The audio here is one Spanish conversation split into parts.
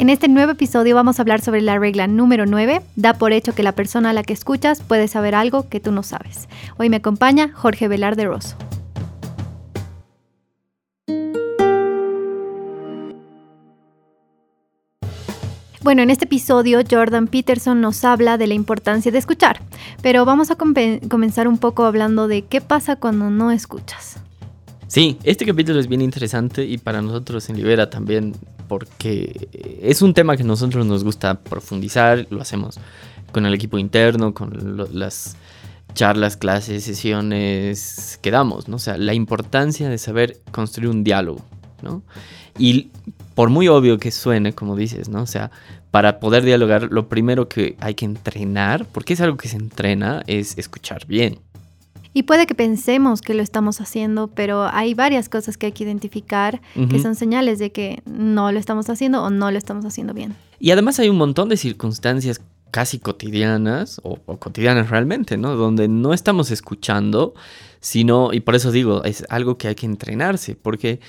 En este nuevo episodio vamos a hablar sobre la regla número 9, da por hecho que la persona a la que escuchas puede saber algo que tú no sabes. Hoy me acompaña Jorge Velarde Rosso. Bueno, en este episodio Jordan Peterson nos habla de la importancia de escuchar, pero vamos a comenzar un poco hablando de qué pasa cuando no escuchas. Sí, este capítulo es bien interesante y para nosotros en Libera también porque es un tema que a nosotros nos gusta profundizar, lo hacemos con el equipo interno, con las charlas, clases, sesiones que damos, ¿no? O sea, la importancia de saber construir un diálogo, ¿no? Y por muy obvio que suene, como dices, ¿no? O sea, para poder dialogar, lo primero que hay que entrenar, porque es algo que se entrena, es escuchar bien. Y puede que pensemos que lo estamos haciendo, pero hay varias cosas que hay que identificar que son señales de que no lo estamos haciendo o no lo estamos haciendo bien. Y además hay un montón de circunstancias casi cotidianas o, cotidianas realmente, ¿no? Donde no estamos escuchando, sino, y por eso digo, es algo que hay que entrenarse, porque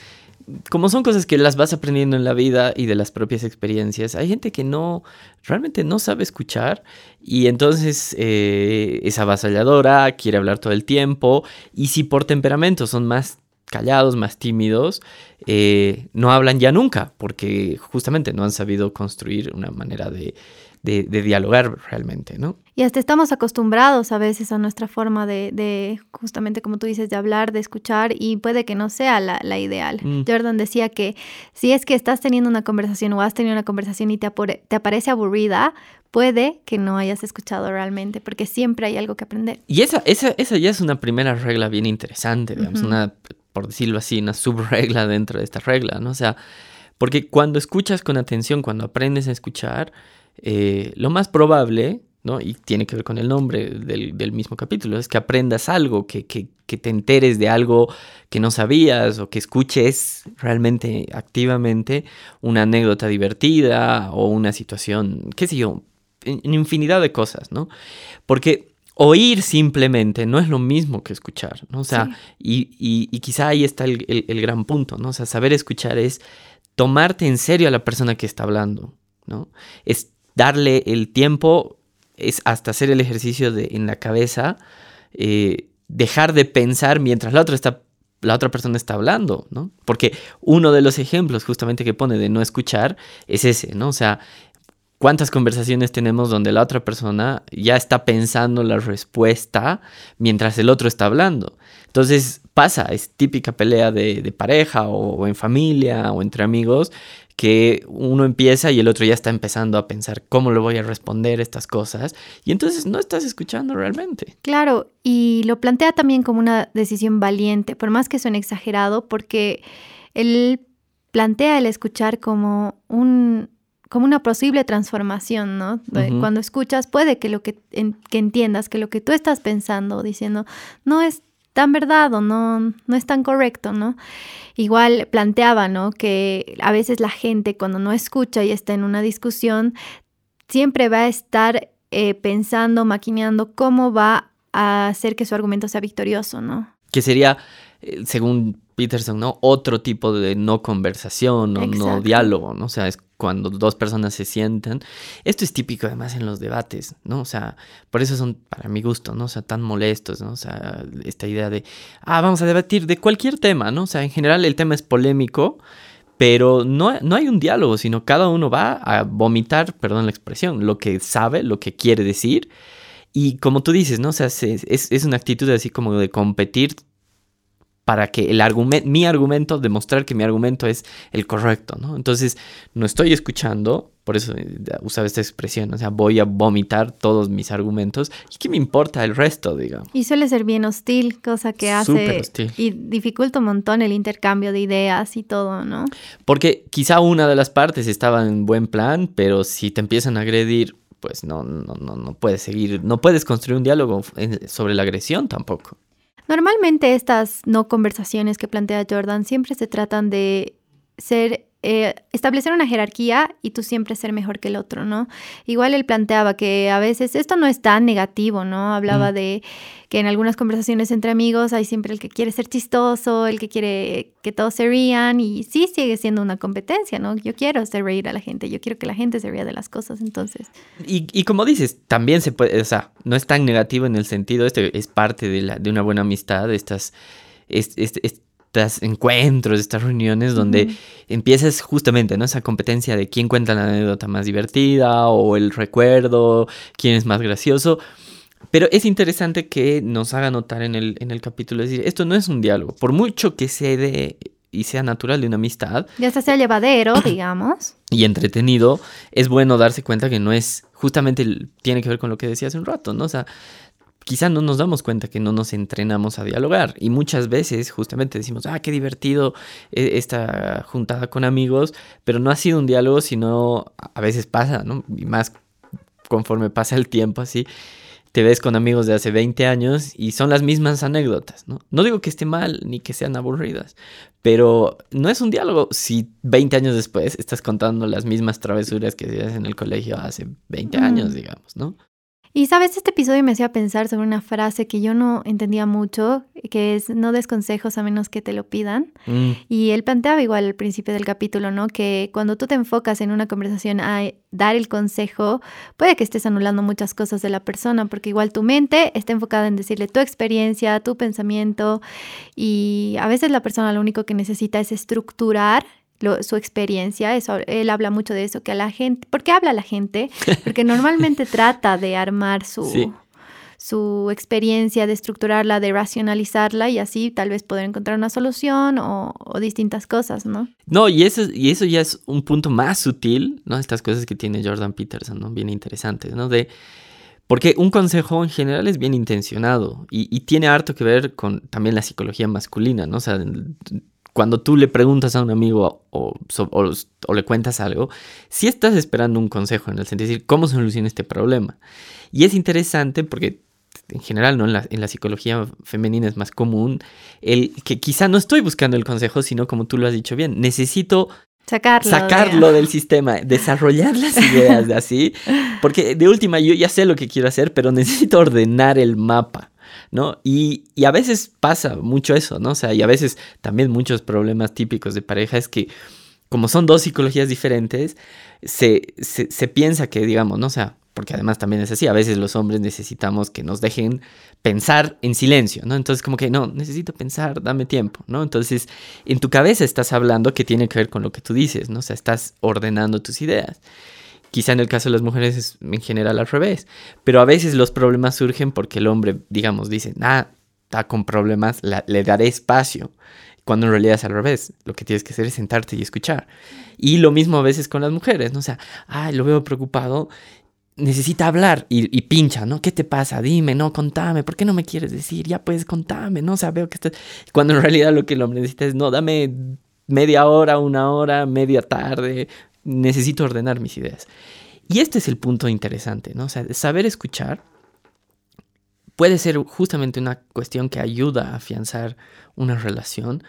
como son cosas que las vas aprendiendo en la vida y de las propias experiencias, hay gente que no, realmente no sabe escuchar y entonces eh, es avasalladora, quiere hablar todo el tiempo y si por temperamento son más callados, más tímidos, eh, no hablan ya nunca porque justamente no han sabido construir una manera de, de, dialogar realmente, ¿no? Y hasta estamos acostumbrados a veces a nuestra forma de, justamente como tú dices, de hablar, de escuchar, y puede que no sea la, ideal. Mm. Jordan decía que si es que estás teniendo una conversación o has tenido una conversación y te, te aparece aburrida, puede que no hayas escuchado realmente, porque siempre hay algo que aprender. Y esa, esa, esa ya es una primera regla bien interesante, digamos, una, por decirlo así, una subregla dentro de esta regla, ¿no? O sea, porque cuando escuchas con atención, cuando aprendes a escuchar, eh, lo más probable, ¿no? y tiene que ver con el nombre del, mismo capítulo, es que aprendas algo, que, te enteres de algo que no sabías o que escuches realmente activamente una anécdota divertida o una situación, qué sé yo, en infinidad de cosas, ¿no? Porque oír simplemente no es lo mismo que escuchar, ¿no? O sea, y, quizá ahí está el, el, gran punto, ¿no? O sea, saber escuchar es tomarte en serio a la persona que está hablando, ¿no? Es darle el tiempo es hasta hacer el ejercicio de, en la cabeza, eh, dejar de pensar mientras la otra, está, la otra persona está hablando, ¿no? Porque uno de los ejemplos justamente que pone de no escuchar es ese, ¿no? O sea, ¿cuántas conversaciones tenemos donde la otra persona ya está pensando la respuesta mientras el otro está hablando? Entonces pasa, es típica pelea de, pareja o, en familia o entre amigos, que uno empieza y el otro ya está empezando a pensar cómo le voy a responder estas cosas y entonces no estás escuchando realmente. Claro, y lo plantea también como una decisión valiente, por más que suene exagerado, porque él plantea el escuchar como un como una posible transformación, ¿no? Cuando escuchas puede que lo que, que entiendas que lo que tú estás pensando, diciendo, no es tan verdad o no, no es tan correcto, ¿no? Igual planteaba, ¿no? Que a veces la gente cuando no escucha y está en una discusión, siempre va a estar eh, pensando, maquineando cómo va a hacer que su argumento sea victorioso, ¿no? Que sería, eh, según Peterson, ¿no? Otro tipo de no conversación o no diálogo, ¿no? O sea, es cuando dos personas se sientan. Esto es típico además en los debates, ¿no? O sea, por eso son, para mi gusto, ¿no? O sea, tan molestos, ¿no? O sea, esta idea de, ah, vamos a debatir de cualquier tema, ¿no? O sea, en general el tema es polémico, pero no, no hay un diálogo, sino cada uno va a vomitar, perdón la expresión, lo que sabe, lo que quiere decir. Y como tú dices, ¿no? O sea, es, es una actitud así como de competir para que el argumento, mi argumento, demostrar que mi argumento es el correcto, ¿no? Entonces, no estoy escuchando, por eso eh, usaba esta expresión, o sea, voy a vomitar todos mis argumentos y qué me importa el resto, digamos. Y suele ser bien hostil, cosa que hace hostil. y dificulta un montón el intercambio de ideas y todo, ¿no? Porque quizá una de las partes estaba en buen plan, pero si te empiezan a agredir, pues no, no, no, no puedes seguir, no puedes construir un diálogo sobre la agresión tampoco. Normalmente estas no conversaciones que plantea Jordan siempre se tratan de ser eh, establecer una jerarquía y tú siempre ser mejor que el otro, ¿no? Igual él planteaba que a veces esto no es tan negativo, ¿no? Hablaba de que en algunas conversaciones entre amigos hay siempre el que quiere ser chistoso, el que quiere que todos se rían y sí sigue siendo una competencia, ¿no? Yo quiero hacer reír a la gente, yo quiero que la gente se ría de las cosas, entonces. Y, y como dices, también se puede, o sea, no es tan negativo en el sentido, este es parte de, la, de una buena amistad, estas... estos encuentros, estas reuniones donde empiezas justamente, ¿no? Esa competencia de quién cuenta la anécdota más divertida o el recuerdo, quién es más gracioso. Pero es interesante que nos haga notar en el, en el capítulo, es decir, esto no es un diálogo, por mucho que se dé y sea natural de una amistad. Ya sea llevadero, digamos. Y entretenido, es bueno darse cuenta que no es, justamente tiene que ver con lo que decía hace un rato, ¿no? O sea, quizá no nos damos cuenta que no nos entrenamos a dialogar y muchas veces justamente decimos, ah, qué divertido eh, esta juntada con amigos, pero no ha sido un diálogo, sino a veces pasa, ¿no? Y más conforme pasa el tiempo así, te ves con amigos de hace 20 años y son las mismas anécdotas, ¿no? No digo que esté mal ni que sean aburridas, pero no es un diálogo si 20 años después estás contando las mismas travesuras que hacías en el colegio hace 20 años, digamos, ¿no? Y sabes, este episodio me hacía pensar sobre una frase que yo no entendía mucho, que es no des consejos a menos que te lo pidan. Mm. Y él planteaba igual al principio del capítulo, ¿no? Que cuando tú te enfocas en una conversación a dar el consejo, puede que estés anulando muchas cosas de la persona, porque igual tu mente está enfocada en decirle tu experiencia, tu pensamiento, y a veces la persona lo único que necesita es estructurar su experiencia, eso, él habla mucho de eso, que a la gente, ¿por qué habla la gente? Porque normalmente trata de armar su, su experiencia, de estructurarla, de racionalizarla y así tal vez poder encontrar una solución o, distintas cosas, ¿no? No, y eso, y eso ya es un punto más sutil, ¿no? Estas cosas que tiene Jordan Peterson, ¿no? Bien interesantes, ¿no? De... Porque un consejo en general es bien intencionado y, y, tiene harto que ver con también la psicología masculina, ¿no? O sea, cuando tú le preguntas a un amigo o, o, le cuentas algo, si estás esperando un consejo en el sentido de decir, ¿cómo soluciona este problema? Y es interesante porque en general, ¿no? En la, en la, psicología femenina es más común el que quizá no estoy buscando el consejo, sino como tú lo has dicho bien, necesito sacarlo, sacarlo del sistema, desarrollar las ideas de así, porque de última yo ya sé lo que quiero hacer, pero necesito ordenar el mapa. ¿No? Y, a veces pasa mucho eso, ¿no? O sea, y a veces también muchos problemas típicos de pareja es que como son dos psicologías diferentes, se, se, piensa que, digamos, ¿no? O sea, porque además también es así, a veces los hombres necesitamos que nos dejen pensar en silencio, ¿no? Entonces como que, no, necesito pensar, dame tiempo, ¿no? Entonces, en tu cabeza estás hablando que tiene que ver con lo que tú dices, ¿no? O sea, estás ordenando tus ideas. Quizá en el caso de las mujeres es en general al revés. Pero a veces los problemas surgen porque el hombre, digamos, dice, ah, está con problemas, le daré espacio. Cuando en realidad es al revés. Lo que tienes que hacer es sentarte y escuchar. Y lo mismo a veces con las mujeres, ¿no? O sea, ay, lo veo preocupado necesita hablar y, y, pincha, ¿no? ¿Qué te pasa? Dime, no, contame, ¿por qué no me quieres decir? Ya puedes contarme, ¿no? O sea, veo que estás... Cuando en realidad lo que el hombre necesita es, no, dame media hora, una hora, media tarde, necesito ordenar mis ideas. Y este es el punto interesante, ¿no? O sea, saber escuchar puede ser justamente una cuestión que ayuda a afianzar una relación.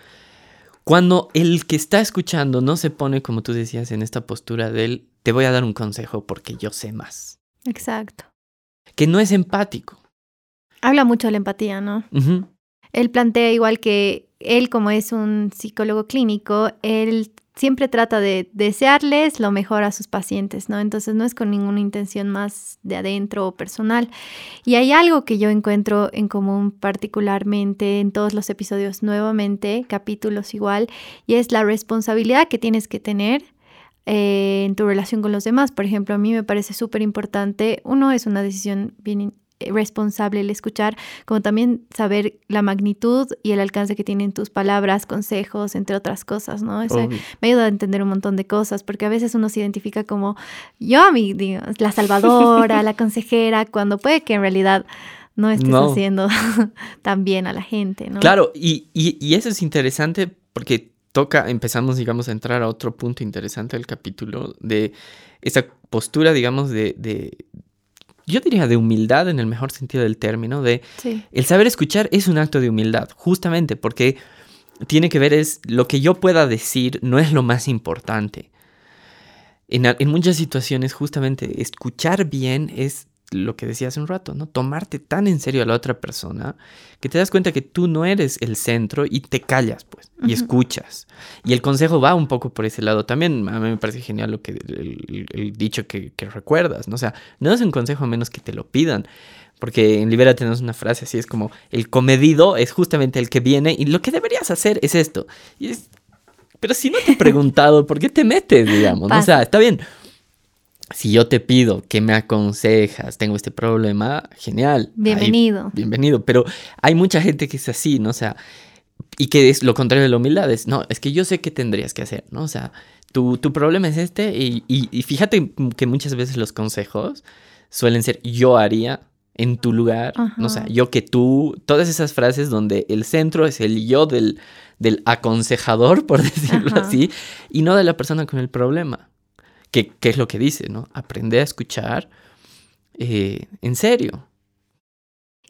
Cuando el que está escuchando no se pone, como tú decías, en esta postura del te voy a dar un consejo porque yo sé más. Exacto. Que no es empático. Habla mucho de la empatía, ¿no? Él plantea igual que él, como es un psicólogo clínico, él siempre trata de desearles lo mejor a sus pacientes, ¿no? Entonces no es con ninguna intención más de adentro o personal. Y hay algo que yo encuentro en común particularmente en todos los episodios nuevamente, capítulos igual, y es la responsabilidad que tienes que tener eh, en tu relación con los demás. Por ejemplo, a mí me parece súper importante, uno es una decisión bien responsable el escuchar, como también saber la magnitud y el alcance que tienen tus palabras, consejos, entre otras cosas, ¿no? Eso me ayuda a entender un montón de cosas, porque a veces uno se identifica como yo, mi, la salvadora, la consejera, cuando puede que en realidad no estés haciendo tan bien a la gente, ¿no? Claro, y, y, eso es interesante porque toca, empezamos, digamos, a entrar a otro punto interesante del capítulo de esa postura, digamos, de, yo diría de humildad en el mejor sentido del término, de el saber escuchar es un acto de humildad, justamente porque tiene que ver es lo que yo pueda decir no es lo más importante. En, en muchas situaciones justamente escuchar bien es lo que decía hace un rato, ¿no? Tomarte tan en serio a la otra persona que te das cuenta que tú no eres el centro y te callas, pues, y escuchas. Y el consejo va un poco por ese lado también. A mí me parece genial lo que el, dicho que, recuerdas, ¿no? O sea, no es un consejo a menos que te lo pidan. Porque en Libera tenemos una frase así, es como, el comedido es justamente el que viene y lo que deberías hacer es esto. Y es, pero si no te he preguntado, ¿por qué te metes, digamos? O sea, está bien si yo te pido que me aconsejas, tengo este problema, genial. Bienvenido. bienvenido. Pero hay mucha gente que es así, ¿no? O sea, y que es lo contrario de la humildad, es, no, es que yo sé qué tendrías que hacer, ¿no? O sea, tu, tu problema es este y, y, fíjate que muchas veces los consejos suelen ser yo haría en tu lugar, ¿no? o sea, yo que tú, todas esas frases donde el centro es el yo del, del aconsejador, por decirlo así, y no de la persona con el problema. ¿Qué, es lo que dice, no? Aprender a escuchar eh, en serio.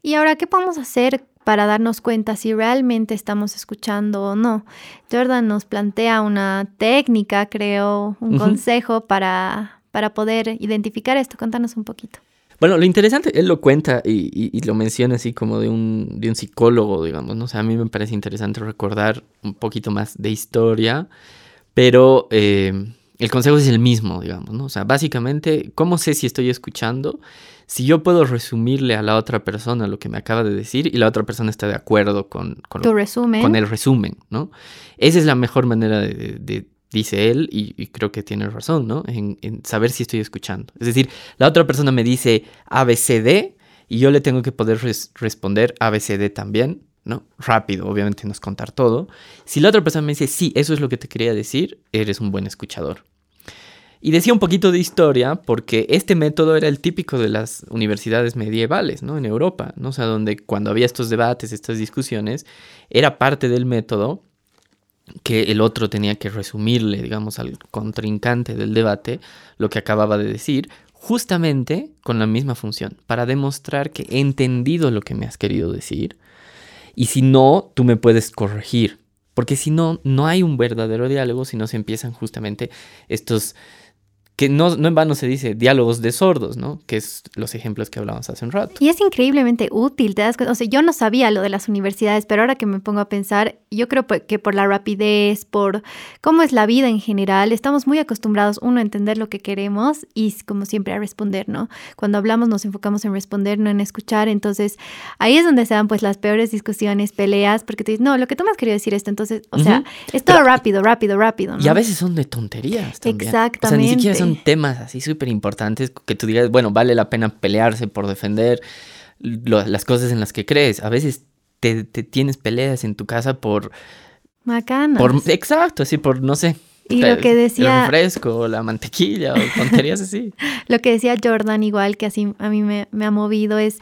Y ahora, ¿qué podemos hacer para darnos cuenta si realmente estamos escuchando o no? Jordan nos plantea una técnica, creo, un consejo para, para poder identificar esto. Contanos un poquito. Bueno, lo interesante, él lo cuenta y, lo menciona así como de un, de un psicólogo, digamos, ¿no? O sea, a mí me parece interesante recordar un poquito más de historia, pero eh, el consejo es el mismo, digamos, ¿no? O sea, básicamente, ¿cómo sé si estoy escuchando? Si yo puedo resumirle a la otra persona lo que me acaba de decir y la otra persona está de acuerdo con, con, resumen. con el resumen, ¿no? Esa es la mejor manera de, dice él, y, creo que tiene razón, ¿no? En, saber si estoy escuchando. Es decir, la otra persona me dice ABCD y yo le tengo que poder responder ABCD también, ¿no? Rápido, obviamente no es contar todo. Si la otra persona me dice, sí, eso es lo que te quería decir, eres un buen escuchador. Y decía un poquito de historia porque este método era el típico de las universidades medievales, ¿no? En Europa, ¿no? O sea, donde cuando había estos debates, estas discusiones, era parte del método que el otro tenía que resumirle, digamos, al contrincante del debate lo que acababa de decir, justamente con la misma función, para demostrar que he entendido lo que me has querido decir y si no, tú me puedes corregir, porque si no, no hay un verdadero diálogo si no se empiezan justamente estos que no, no en vano se dice diálogos de sordos, ¿no? Que es los ejemplos que hablábamos hace un rato. Y es increíblemente útil, te das cuenta. O sea, yo no sabía lo de las universidades, pero ahora que me pongo a pensar, yo creo que por la rapidez, por cómo es la vida en general, estamos muy acostumbrados, uno, a entender lo que queremos y, como siempre, a responder, ¿no? Cuando hablamos nos enfocamos en responder, no en escuchar. Entonces, ahí es donde se dan, pues, las peores discusiones, peleas, porque tú dices, no, lo que tú me has querido decir esto. Entonces, o sea, es todo rápido, rápido, rápido. ¿no? Y a veces son de tonterías también. Exactamente. O sea, ni siquiera son temas así súper importantes que tú digas, bueno, vale la pena pelearse por defender las cosas en las que crees. A veces te, tienes peleas en tu casa por... Macanas. Por, exacto, así por, no sé. Y lo que decía... El refresco, la mantequilla o tonterías así. lo que decía Jordan, igual que así a mí me, me ha movido, es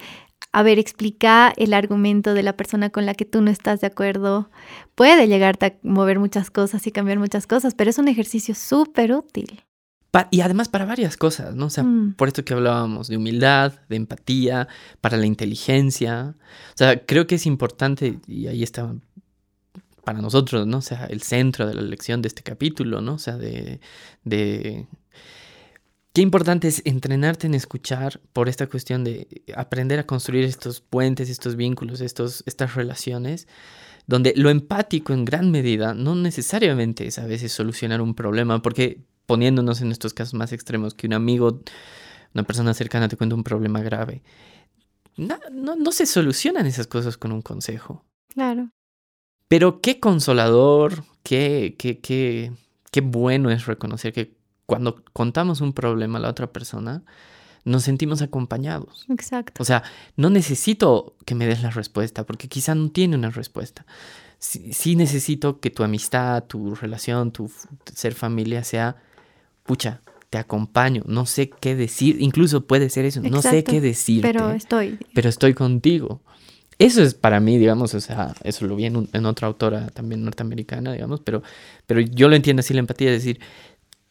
a ver, explica el argumento de la persona con la que tú no estás de acuerdo. Puede llegarte a mover muchas cosas y cambiar muchas cosas, pero es un ejercicio súper útil y además para varias cosas, ¿no? O sea, mm. por esto que hablábamos de humildad, de empatía, para la inteligencia. O sea, creo que es importante, y ahí está para nosotros, ¿no? O sea, el centro de la lección de este capítulo, ¿no? O sea, de, de... Qué importante es entrenarte en escuchar por esta cuestión de aprender a construir estos puentes, estos vínculos, estos, estas relaciones, donde lo empático en gran medida no necesariamente es a veces solucionar un problema, porque poniéndonos en estos casos más extremos, que un amigo, una persona cercana te cuenta un problema grave. No, no, se solucionan esas cosas con un consejo. Claro. Pero qué consolador, qué, qué, qué, qué bueno es reconocer que cuando contamos un problema a la otra persona, nos sentimos acompañados. Exacto. O sea, no necesito que me des la respuesta, porque quizá no tiene una respuesta. Sí, necesito que tu amistad, tu relación, tu ser familia sea pucha, te acompaño, no sé qué decir, incluso puede ser eso, no sé qué decir. Pero estoy. Pero estoy contigo. Eso es para mí, digamos, o sea, eso lo vi en, otra autora también norteamericana, digamos, pero, pero yo lo entiendo así, la empatía, es decir,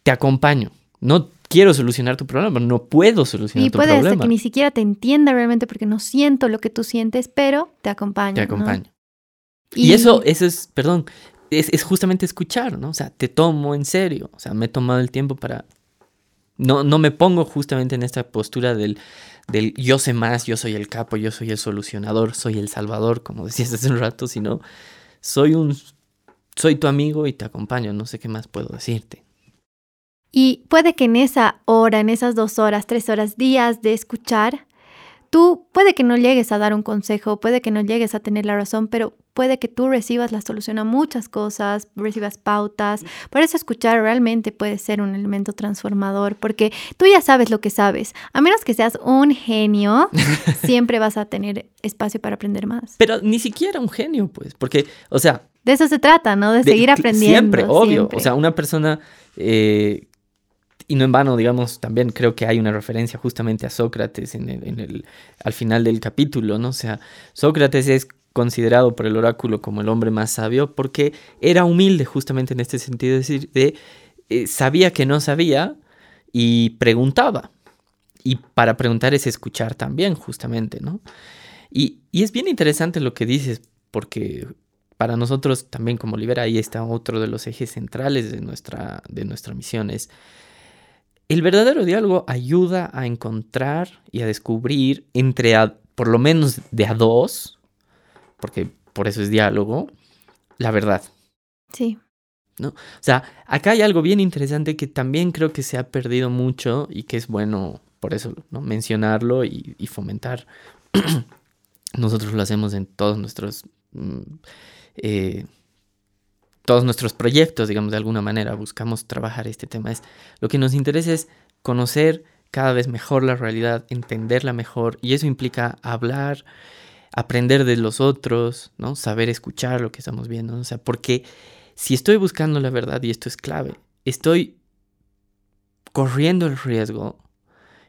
te acompaño. No quiero solucionar tu problema, no puedo solucionar tu problema. Y puede ser que ni siquiera te entienda realmente porque no siento lo que tú sientes, pero te acompaño. Te acompaño. Y, eso, eso es, perdón, es, es, justamente escuchar, ¿no? O sea, te tomo en serio, o sea, me he tomado el tiempo para... No, no me pongo justamente en esta postura del, del yo sé más, yo soy el capo, yo soy el solucionador, soy el salvador, como decías hace un rato, sino soy un soy tu amigo y te acompaño, no sé qué más puedo decirte. Y puede que en esa hora, en esas dos horas, tres horas, días de escuchar, tú puede que no llegues a dar un consejo, puede que no llegues a tener la razón, pero puede que tú recibas la solución a muchas cosas, recibas pautas. Por eso escuchar realmente puede ser un elemento transformador, porque tú ya sabes lo que sabes. A menos que seas un genio, siempre vas a tener espacio para aprender más. Pero ni siquiera un genio, pues, porque, o sea... De eso se trata, ¿no? De, seguir aprendiendo. Siempre, obvio. O sea, una persona... Eh, y no en vano, digamos, también creo que hay una referencia justamente a Sócrates en el, al final del capítulo, ¿no? O sea, Sócrates es considerado por el oráculo como el hombre más sabio porque era humilde justamente en este sentido, es decir, de, eh, sabía que no sabía y preguntaba. Y para preguntar es escuchar también, justamente, ¿no? Y, y es bien interesante lo que dices, porque para nosotros también como Libera, ahí está otro de los ejes centrales de nuestra, de nuestra misión, el verdadero diálogo ayuda a encontrar y a descubrir entre, por lo menos de a dos, porque por eso es diálogo, la verdad. Sí. ¿No? O sea, acá hay algo bien interesante que también creo que se ha perdido mucho y que es bueno, por eso, ¿no? mencionarlo y, fomentar. Nosotros lo hacemos en todos nuestros. Mm, eh, todos nuestros proyectos, digamos, de alguna manera, buscamos trabajar este tema. Es, lo que nos interesa es conocer cada vez mejor la realidad, entenderla mejor, y eso implica hablar, aprender de los otros, ¿no? Saber escuchar lo que estamos viendo, o sea, porque si estoy buscando la verdad, y esto es clave, estoy corriendo el riesgo,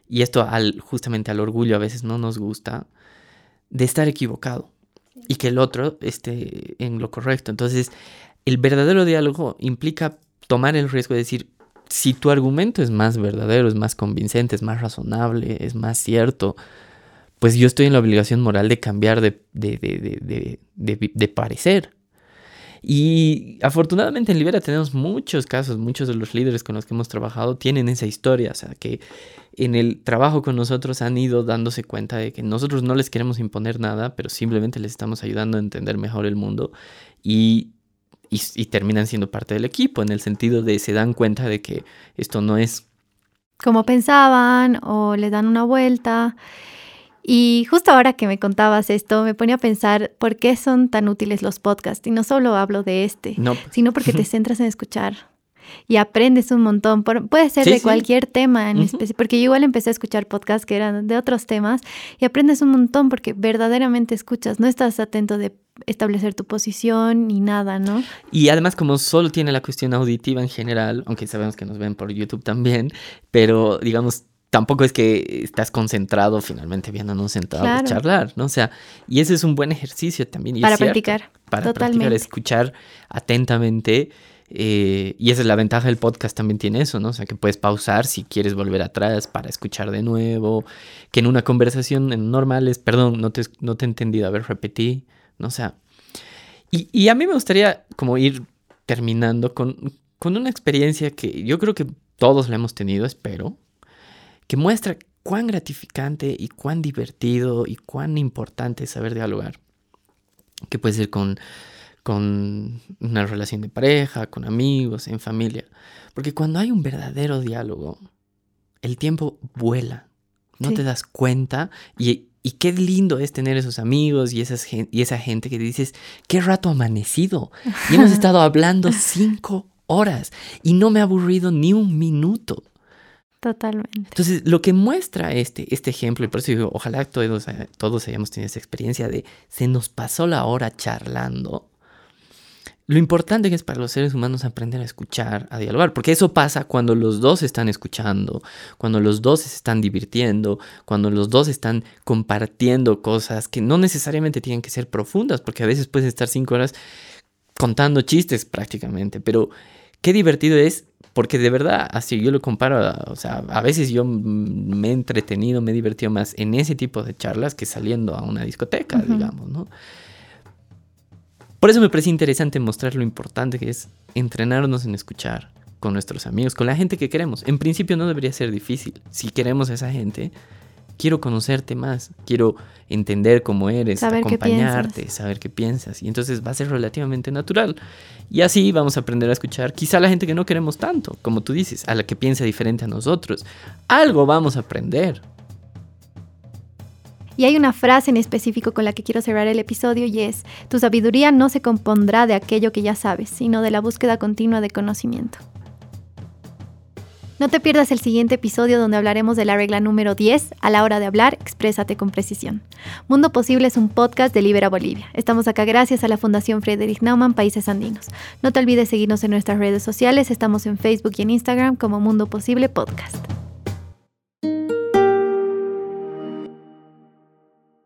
y esto al, justamente al orgullo a veces no nos gusta, de estar equivocado y que el otro esté en lo correcto. Entonces, el verdadero diálogo implica tomar el riesgo de decir, si tu argumento es más verdadero, es más convincente, es más razonable, es más cierto, pues yo estoy en la obligación moral de cambiar de, de, parecer. Y afortunadamente en Libera tenemos muchos casos, muchos de los líderes con los que hemos trabajado tienen esa historia, o sea, que en el trabajo con nosotros han ido dándose cuenta de que nosotros no les queremos imponer nada, pero simplemente les estamos ayudando a entender mejor el mundo y, y, y terminan siendo parte del equipo, en el sentido de se dan cuenta de que esto no es como pensaban o le dan una vuelta. Y justo ahora que me contabas esto, me ponía a pensar por qué son tan útiles los podcasts. Y no solo hablo de este, sino porque te centras en escuchar y aprendes un montón. puede ser de cualquier tema en especie, porque yo igual empecé a escuchar podcasts que eran de otros temas y aprendes un montón porque verdaderamente escuchas, no estás atento de establecer tu posición ni nada, ¿no? Y además como solo tiene la cuestión auditiva en general, aunque sabemos que nos ven por YouTube también, pero digamos tampoco es que estás concentrado finalmente viéndonos sentado a charlar, ¿no? O sea, y ese es un buen ejercicio también. para practicar. Para practicar, escuchar atentamente. Eh, y esa es la ventaja del podcast, también tiene eso, ¿no? O sea, que puedes pausar si quieres volver atrás para escuchar de nuevo. Que en una conversación normal es, perdón, no te, no te he entendido, a ver, repetí, ¿no? O sea, y, a mí me gustaría como ir terminando con, con una experiencia que yo creo que todos la hemos tenido, espero, que muestra cuán gratificante y cuán divertido y cuán importante es saber dialogar. Que puede ser con, con una relación de pareja, con amigos, en familia. Porque cuando hay un verdadero diálogo, el tiempo vuela. No te das cuenta y, y, qué lindo es tener esos amigos y, esas, y esa gente que dices, qué rato amanecido. Y hemos estado hablando cinco horas y no me ha aburrido ni un minuto. Totalmente. Entonces, lo que muestra este, este ejemplo, y por eso digo, ojalá todos, todos hayamos tenido esa experiencia de se nos pasó la hora charlando. Lo importante es para los seres humanos aprender a escuchar, a dialogar, porque eso pasa cuando los dos están escuchando, cuando los dos se están divirtiendo, cuando los dos están compartiendo cosas que no necesariamente tienen que ser profundas, porque a veces puedes estar cinco horas contando chistes prácticamente, pero qué divertido es porque de verdad, así yo lo comparo, o sea, a veces yo me he entretenido, me he divertido más en ese tipo de charlas que saliendo a una discoteca, digamos, ¿no? Por eso me parece interesante mostrar lo importante que es entrenarnos en escuchar con nuestros amigos, con la gente que queremos. En principio no debería ser difícil. Si queremos a esa gente, quiero conocerte más, quiero entender cómo eres, acompañarte, saber qué piensas. Y entonces va a ser relativamente natural. Y así vamos a aprender a escuchar quizá a la gente que no queremos tanto, como tú dices, a la que piensa diferente a nosotros. Algo vamos a aprender. Y hay una frase en específico con la que quiero cerrar el episodio y es, tu sabiduría no se compondrá de aquello que ya sabes, sino de la búsqueda continua de conocimiento. No te pierdas el siguiente episodio donde hablaremos de la regla número 10, a la hora de hablar, exprésate con precisión. Mundo Posible es un podcast de Libera Bolivia. Estamos acá gracias a la Fundación Friedrich Naumann Países Andinos. No te olvides seguirnos en nuestras redes sociales, estamos en Facebook y en Instagram como Mundo Posible Podcast.